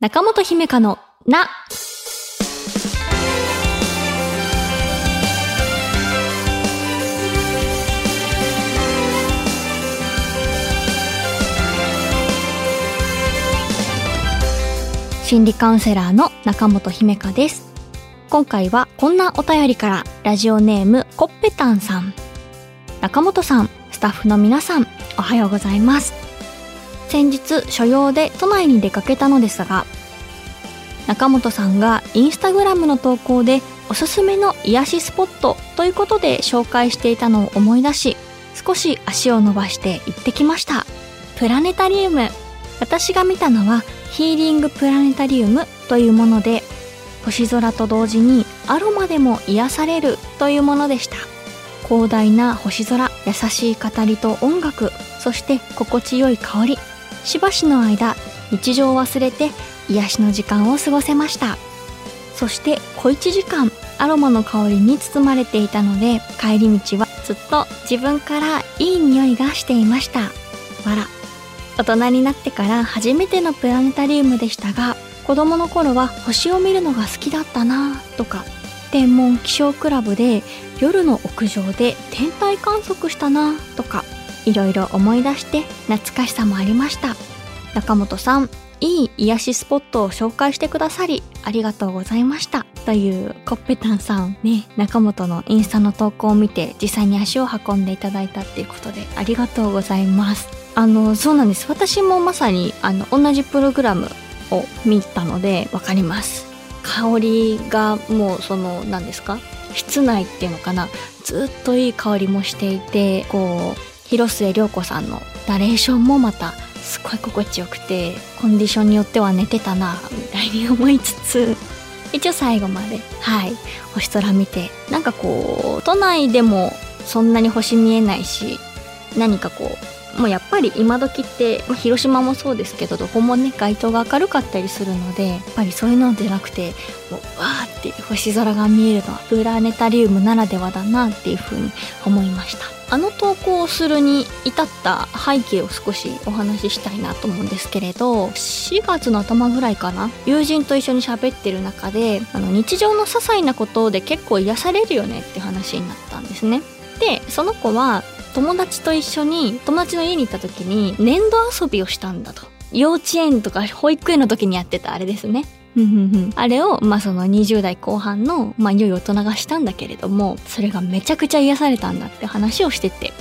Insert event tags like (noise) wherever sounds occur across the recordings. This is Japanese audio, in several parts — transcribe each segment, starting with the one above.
中本姫香のな。心理カウンセラーの中本姫香です。今回はこんなお便りからラジオネームコッペタンさん。中本さん、スタッフの皆さん、おはようございます。先日所用で都内に出かけたのですが中本さんがインスタグラムの投稿でおすすめの癒しスポットということで紹介していたのを思い出し少し足を伸ばして行ってきました。プラネタリウム。私が見たのはヒーリングプラネタリウムというもので星空と同時にアロマでも癒されるというものでした。広大な星空優しい語りと音楽そして心地よい香り。しばしの間日常を忘れて癒しの時間を過ごせました。そして小1時間アロマの香りに包まれていたので帰り道はずっと自分からいい匂いがしていました。わら大人になってから初めてのプラネタリウムでしたが子供の頃は星を見るのが好きだったなとか天文気象クラブで夜の屋上で天体観測したなとかいろいろ思い出して懐かしさもありました。中本さんいい癒しスポットを紹介してくださりありがとうございました。というコッペタンさんね中本のインスタの投稿を見て実際に足を運んでいただいたっていうことでありがとうございます。あのそうなんです。私もまさにあの同じプログラムを見たのでわかります。香りがもうその何ですか？室内っていうのかな？ずっといい香りもしていてこう広末涼子さんのナレーションもまたすごい心地よくてコンディションによっては寝てたなみたいに思いつつ (laughs) 一応最後まではい星空見てなんかこう都内でもそんなに星見えないし何かこうもうやっぱり今時って、まあ、広島もそうですけどどこもね街灯が明るかったりするのでやっぱりそういうのじゃなくてもうわーって星空が見えるのはプラネタリウムならではだなっていうふうに思いました。あの投稿をするに至った背景を少しお話ししたいなと思うんですけれど4月の頭ぐらいかな友人と一緒に喋ってる中であの日常の些細なことで結構癒されるよねって話になったんですね。でその子は友達と一緒に友達の家に行った時に粘土遊びをしたんだと幼稚園とか保育園の時にやってたあれですねあれを、まあ、その20代後半の、まあ、良い大人がしたんだけれども、それがめちゃくちゃ癒されたんだって話をしてて。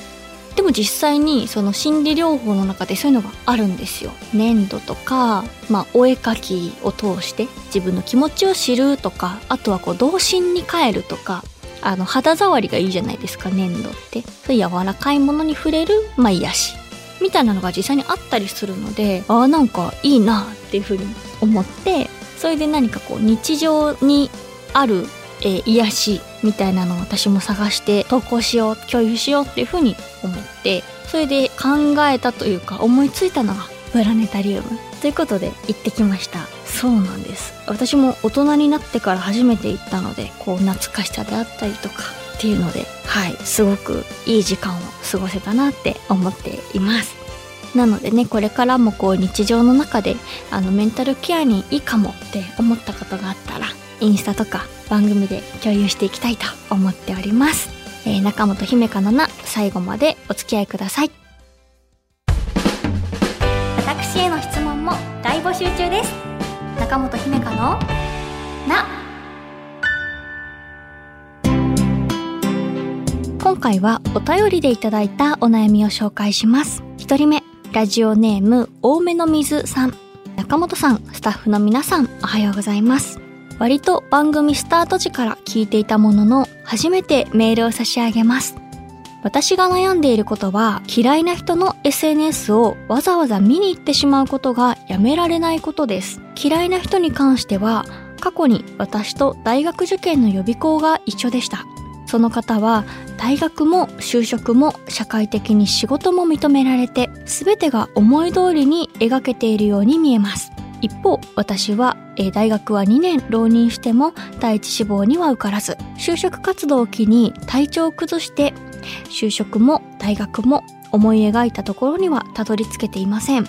でも実際にその心理療法の中でそういうのがあるんですよ。粘土とか、まあ、お絵描きを通して自分の気持ちを知るとか、あとはこう童心に帰るとか、あの肌触りがいいじゃないですか、粘土って。そういう柔らかいものに触れる、まあ、癒し。みたいなのが実際にあったりするので、ああ、なんかいいなっていうふうに思って、それで何かこう日常にある、えー癒しみたいなのを私も探して投稿しよう共有しようっていうふうに思ってそれで考えたというか思いついたのがプラネタリウムということで行ってきました。そうなんです。私も大人になってから初めて行ったのでこう懐かしさであったりとかっていうのではいすごくいい時間を過ごせたなって思っています。なのでねこれからもこう日常の中であのメンタルケアにいいかもって思ったことがあったらインスタとか番組で共有していきたいと思っております、えー中本姫香のな最後までお付き合いください。私への質問も大募集中です。中本姫香のな。今回はお便りでいただいたお悩みを紹介します。一人目ラジオネーム多めの水さん。中本さんスタッフの皆さんおはようございます。割と番組スタート時から聞いていたものの初めてメールを差し上げます。私が悩んでいることは嫌いな人の SNS をわざわざ見に行ってしまうことがやめられないことです。嫌いな人に関しては過去に私と大学受験の予備校が一緒でした。その方は大学も就職も社会的に仕事も認められて全てが思い通りに描けているように見えます。一方私は、えー大学は2年浪人しても第一志望には受からず就職活動を機に体調を崩して就職も大学も思い描いたところにはたどり着けていません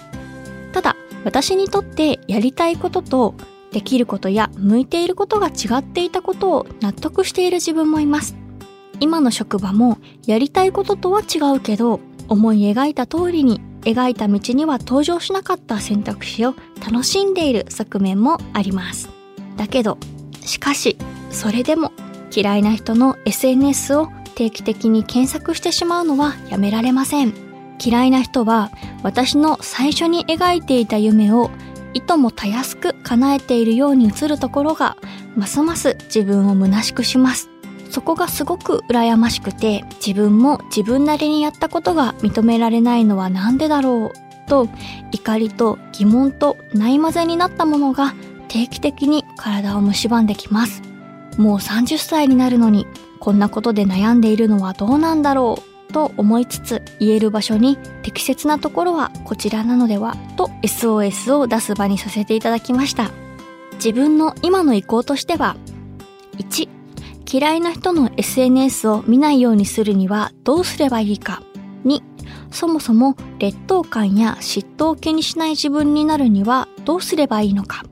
ただ私にとってやりたいこととできることや向いていることが違っていたことを納得している自分もいます。今の職場もやりたいこととは違うけど思い描いた通りに描いた道には登場しなかった選択肢を楽しんでいる側面もあります。だけど、しかし、それでも嫌いな人の SNS を定期的に検索してしまうのはやめられません。嫌いな人は私の最初に描いていた夢をいともたやすく叶えているように映るところがますます自分を虚しくします。そこがすごく羨ましくて自分も自分なりにやったことが認められないのは何でだろうと怒りと疑問とないまぜになったものが定期的に体を蝕んできます。もう30歳になるのにこんなことで悩んでいるのはどうなんだろうと思いつつ言える場所に適切なところはこちらなのではと SOS を出す場にさせていただきました。自分の今の意向としては1嫌いな人の SNS を見ないようにするにはどうすればいいか。2、そもそも劣等感や嫉妬を気にしない自分になるにはどうすればいいのか。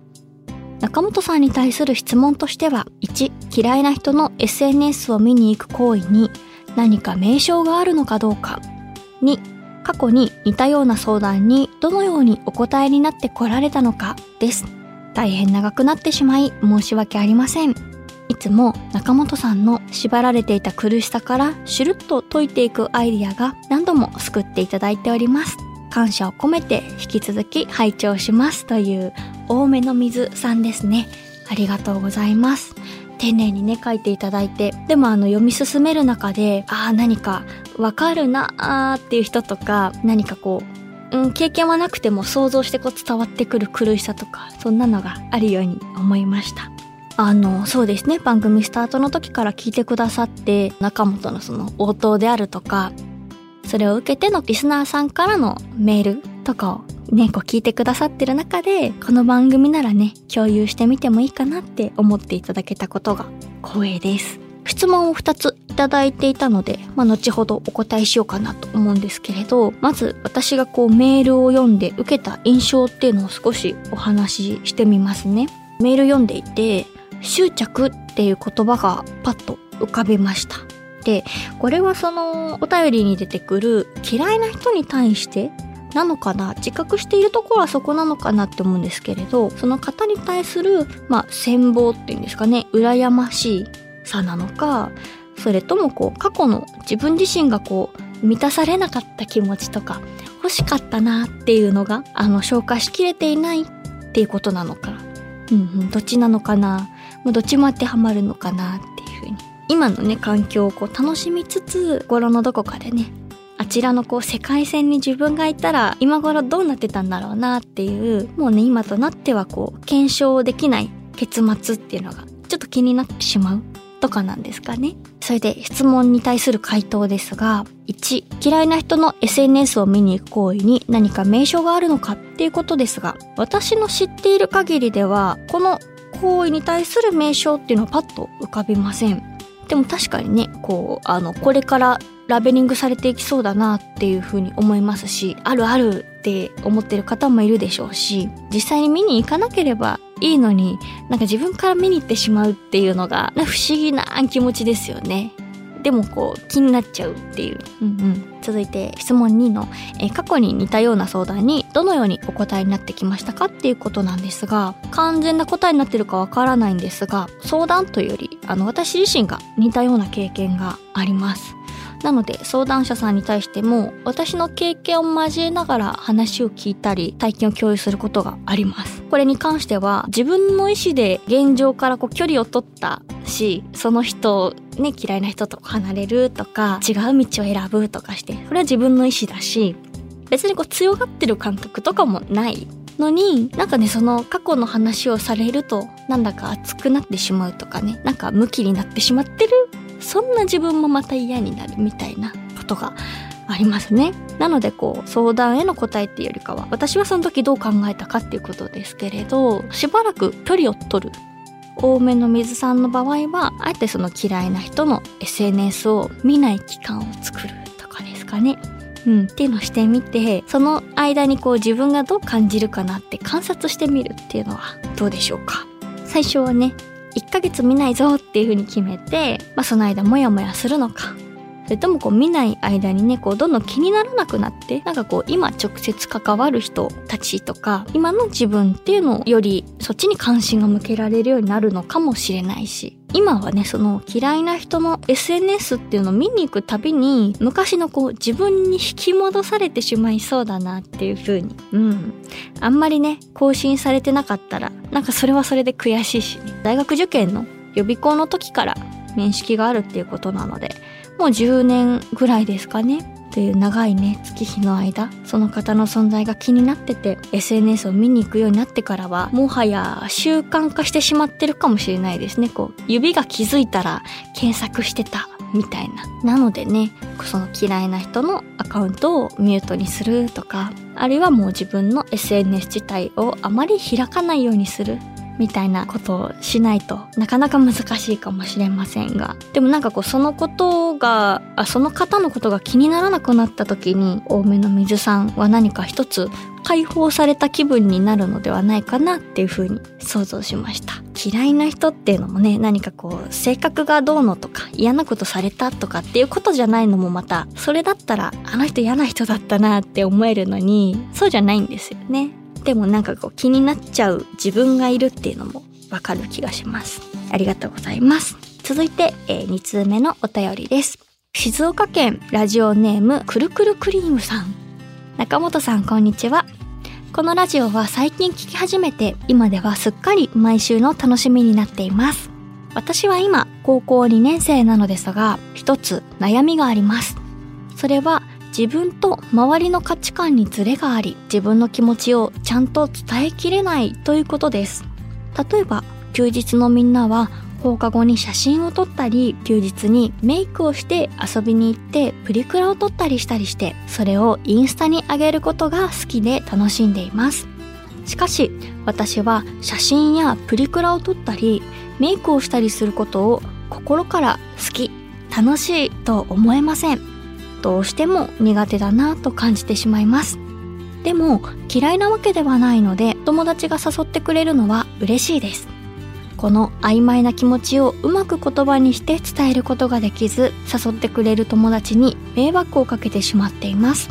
中本さんに対する質問としては、1、嫌いな人の SNS を見に行く行為に何か名称があるのかどうか。2、過去に似たような相談にどのようにお答えになってこられたのかです。大変長くなってしまい申し訳ありません。いつも中本さんの縛られていた苦しさからシュルッと解いていくアイディアが何度も救っていただいております。感謝を込めて引き続き拝聴しますという多めの水さんですね。ありがとうございます。丁寧にね書いていただいてでもあの読み進める中でああ何かわかるなあっていう人とか何かこう、うん、経験はなくても想像してこう伝わってくる苦しさとかそんなのがあるように思いましたあの、そうですね、番組スタートの時から聞いてくださって、中本のその応答であるとか、それを受けてのリスナーさんからのメールとかをね、こう聞いてくださってる中で、この番組ならね、共有してみてもいいかなって思っていただけたことが光栄です。質問を2ついただいていたので、まあ、後ほどお答えしようかなと思うんですけれど、まず私がこうメールを読んで受けた印象っていうのを少しお話ししてみますね。メール読んでいて、執着っていう言葉がパッと浮かびました。で、これはそのお便りに出てくる嫌いな人に対してなのかな？自覚しているところはそこなのかなって思うんですけれどその方に対するまあ羨望っていうんですかね？羨ましさなのかそれともこう過去の自分自身がこう満たされなかった気持ちとか欲しかったなっていうのがあの消化しきれていないっていうことなのか。うんうんどっちなのかな？もうどっちも当てはまるのかなっていうふうに。今のね環境をこう楽しみつつ心のどこかでねあちらのこう世界線に自分がいたら今頃どうなってたんだろうなっていうもうね今となってはこう検証できない結末っていうのがちょっと気になってしまうとかなんですかね。それで質問に対する回答ですが、1、嫌いな人の SNS を見に行く行為に何か名称があるのかっていうことですが、私の知っている限りでは、この行為に対する名称っていうのはパッと浮かびません。でも確かにね、こう、あの、これからラベリングされていきそうだなっていうふうに思いますし、あるあるって思ってる方もいるでしょうし、実際に見に行かなければいいのに、なんか自分から見に行ってしまうっていうのが、不思議な気持ちですよね。でもこう気になっちゃうっていう。うんうん、続いて質問2の、え過去に似たような相談にどのようにお答えになってきましたかっていうことなんですが、完全な答えになってるかわからないんですが、相談というより、あの私自身が似たような経験があります。なので相談者さんに対しても私の経験を交えながら話を聞いたり体験を共有することがあります。これに関しては自分の意思で現状からこう距離を取ったし、その人ね、嫌いな人と離れるとか、違う道を選ぶとかして、それは自分の意思だし、別にこう強がってる感覚とかもないのに、なんかね、その過去の話をされると、なんだか熱くなってしまうとかね、なんかムキになってしまってるそんな自分もまた嫌になるみたいなことがありますね。なのでこう相談への答えっていうよりかは私はその時どう考えたかっていうことですけれどしばらく距離を取る多めの水さんの場合はあえてその嫌いな人の SNS を見ない期間を作るとかですかね。うん、っていうのをしてみてその間にこう自分がどう感じるかなって観察してみるっていうのはどうでしょうか最初はね1ヶ月見ないぞっていうふうに決めて、まあ、その間モヤモヤするのか。それともこう見ない間にねこうどんどん気にならなくなってなんかこう今直接関わる人たちとか今の自分っていうのをよりそっちに関心が向けられるようになるのかもしれないし今はねその嫌いな人の SNS っていうのを見に行くたびに昔のこう自分に引き戻されてしまいそうだなっていう風に。うん。あんまりね更新されてなかったらなんかそれはそれで悔しいし、ね、大学受験の予備校の時から面識があるっていうことなのでもう10年ぐらいですかね。という長いね月日の間その方の存在が気になってて SNS を見に行くようになってからはもはや習慣化してしまってるかもしれないですね。こう指が気づいたら検索してたみたいな。なのでねその嫌いな人のアカウントをミュートにするとかあるいはもう自分の SNS 自体をあまり開かないようにする。みたいなことをしないとなかなか難しいかもしれませんが。でもなんかこうそのことがあその方のことが気にならなくなった時に多めの水さんは何か一つ解放された気分になるのではないかなっていうふうに想像しました。嫌いな人っていうのもね何かこう性格がどうのとか嫌なことされたとかっていうことじゃないのもまたそれだったらあの人嫌な人だったなって思えるのにそうじゃないんですよね。でもなんかこう気になっちゃう自分がいるっていうのもわかる気がします。ありがとうございます。続いて、えー、2通目のお便りです。静岡県ラジオネームくるくるクリームさん。中本さんこんにちは。このラジオは最近聞き始めて今ではすっかり毎週の楽しみになっています。私は今高校2年生なのですが一つ悩みがあります。それは自分と周りの価値観にズレがあり自分の気持ちをちゃんと伝えきれないということです。例えば休日のみんなは放課後に写真を撮ったり休日にメイクをして遊びに行ってプリクラを撮ったりしたりしてそれをインスタに上げることが好きで楽しんでいます。しかし私は写真やプリクラを撮ったりメイクをしたりすることを心から好き楽しいと思えません。どうしても苦手だなと感じてしまいます。でも嫌いなわけではないので友達が誘ってくれるのは嬉しいです。この曖昧な気持ちをうまく言葉にして伝えることができず誘ってくれる友達に迷惑をかけてしまっています。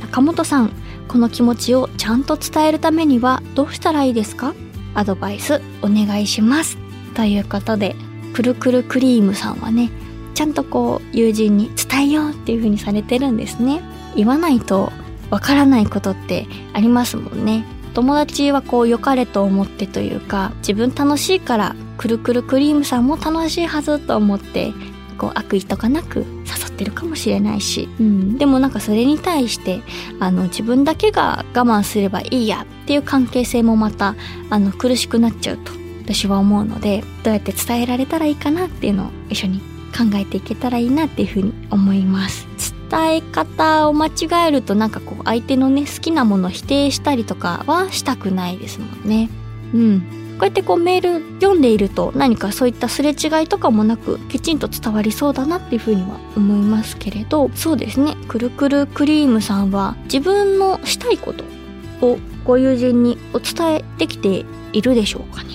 中本さんこの気持ちをちゃんと伝えるためにはどうしたらいいですか？アドバイスお願いします。ということでくるくるクリームさんはねちゃんとこう友人に伝えようっていう風にされてるんですね。言わないとわからないことってありますもんね。友達はこう良かれと思ってというか自分楽しいからくるくるクリームさんも楽しいはずと思ってこう悪意とかなく誘ってるかもしれないし、うん、でもなんかそれに対してあの自分だけが我慢すればいいやっていう関係性もまたあの苦しくなっちゃうと私は思うのでどうやって伝えられたらいいかなっていうのを一緒に考えていけたらいいなっていうふうに思います。伝え方を間違えるとなんかこう相手のね好きなものを否定したりとかはしたくないですもんね。うん。こうやってこうメール読んでいると何かそういったすれ違いとかもなくきちんと伝わりそうだなっていうふうには思いますけれど。そうですね。くるくるクリームさんは自分のしたいことをご友人にお伝えできているでしょうかね。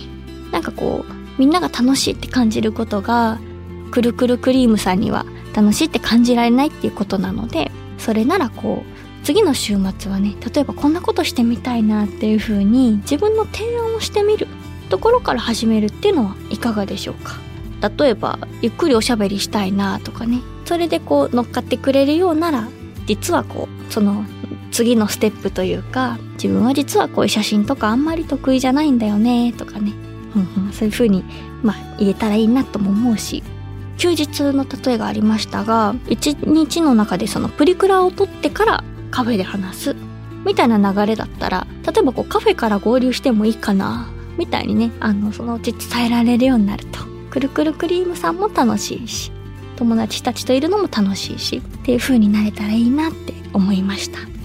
なんかこうみんなが楽しいって感じることがくるくるクリームさんには楽しいって感じられないっていうことなのでそれならこう次の週末はね例えばこんなことしてみたいなっていう風に自分の提案をしてみるところから始めるっていうのはいかがでしょうか？例えばゆっくりおしゃべりしたいなとかね。それでこう乗っかってくれるようなら実はこうその次のステップというか自分は実はこういう写真とかあんまり得意じゃないんだよねとかね、うんうん、そういう風にまあ言えたらいいなとも思うし。休日の例えがありましたが一日の中でそのプリクラを撮ってからカフェで話すみたいな流れだったら例えばこうカフェから合流してもいいかなみたいにねあのそのうち伝えられるようになると。くるくるクリームさんも楽しいし友達たちといるのも楽しいしっていう風になれたらいいなって思いました。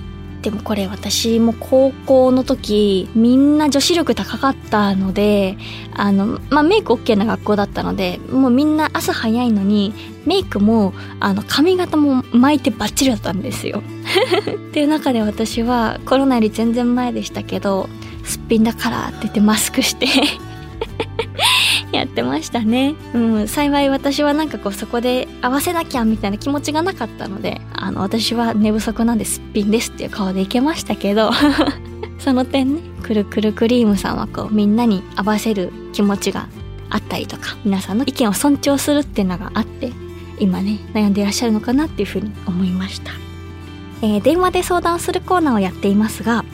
でもこれ私も高校の時みんな女子力高かったのであの、まあ、メイク OK な学校だったのでもうみんな朝早いのにメイクもあの髪型も巻いてバッチリだったんですよ。(laughs) っていう中で私はコロナより全然前でしたけど、すっぴんだからって言ってマスクしてやってましたね。うん、幸い私はなんかこうそこで合わせなきゃみたいな気持ちがなかったので、あの、私は寝不足なんですっぴんですっていう顔でいけましたけど、(laughs) その点ね、くるくるクリームさんはこうみんなに合わせる気持ちがあったりとか、皆さんの意見を尊重するっていうのがあって、今ね、悩んでいらっしゃるのかなっていうふうに思いました。えー、電話で相談するコーナーをやっていますが、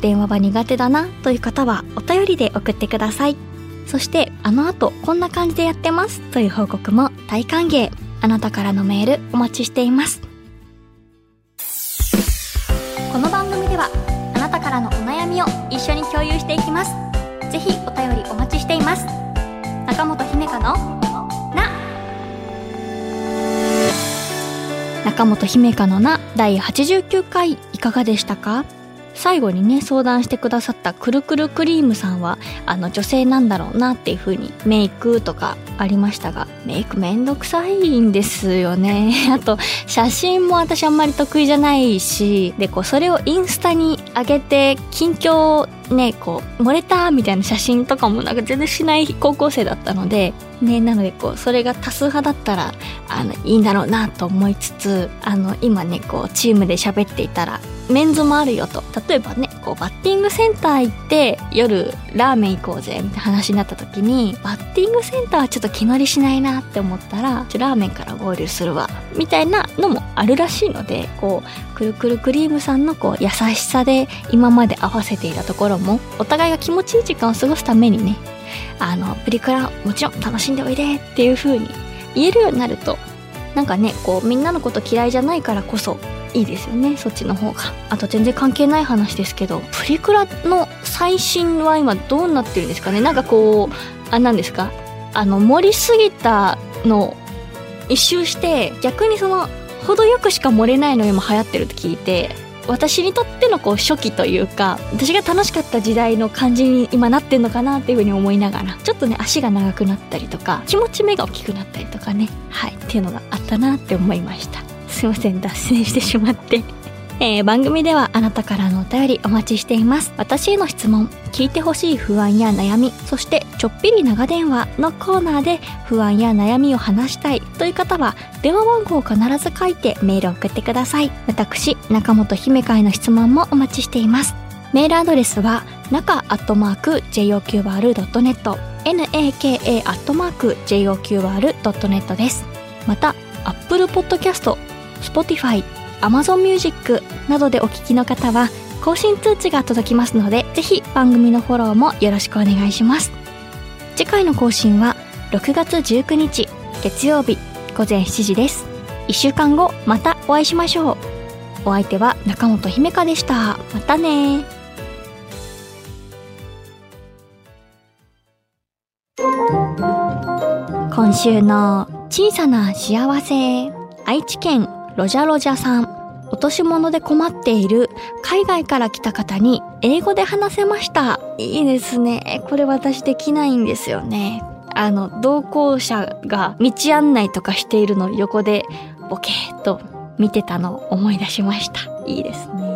電話は苦手だなという方はお便りで送ってください。そしてあの後こんな感じでやってますという報告も大歓迎。あなたからのメールお待ちしています。この番組ではあなたからのお悩みを一緒に共有していきます。ぜひお便りお待ちしています。中本姫香のな中本姫香のな第89回いかがでしたか？最後にね相談してくださったくるくるクリームさんはあの女性なんだろうなっていうふうにメイクとかありましたがメイクめんどくさいんですよね。(laughs) あと写真も私あんまり得意じゃないしでこうそれをインスタに上げて近況ねこう漏れたみたいな写真とかもなんか全然しない高校生だったのでねなのでこうそれが多数派だったらあのいいんだろうなと思いつつあの今ねこうチームで喋っていたらメンズもあるよと。例えばねこうバッティングセンター行って夜ラーメン行こうぜみたいな話になった時にバッティングセンターはちょっと気乗りしないななって思ったらラーメンから合流するわみたいなのもあるらしいのでこうくるくるクリームさんのこう優しさで今まで合わせていたところもお互いが気持ちいい時間を過ごすためにねあのプリクラもちろん楽しんでおいでっていう風に言えるようになるとなんかねこうみんなのこと嫌いじゃないからこそいいですよねそっちの方が。あと全然関係ない話ですけどプリクラの最新は今どうなってるんですかね？なんかこうあなんですか？あの盛りすぎたの一周して逆にその程よくしか盛れないの今流行ってるって聞いて私にとってのこう初期というか私が楽しかった時代の感じに今なってんのかなっていうふうに思いながらちょっとね足が長くなったりとか気持ち目が大きくなったりとかねはいっていうのがあったなって思いました。すいません脱線してしまって。えー、番組ではあなたからのお便りお待ちしています。私への質問聞いてほしい不安や悩みそしてちょっぴり長電話のコーナーで不安や悩みを話したいという方は電話番号を必ず書いてメールを送ってください。私中本姫会の質問もお待ちしています。メールアドレスは中アットマーク JOQR.net naka アットマーク JOQR.net です。また Apple Podcast Spotify Amazon Music などでお聞きの方は更新通知が届きますのでぜひ番組のフォローもよろしくお願いします。次回の更新は6月19日月曜日午前7時です。1週間後またお会いしましょう。お相手は中本姫香でした。またね。今週の小さな幸せ。愛知県ロジャロジャさん落とし物で困っている海外から来た方に英語で話せました。いいですね。これ私できないんですよね。あの、同行者が道案内とかしているの横でボケーっと見てたのを思い出しました。いいですね。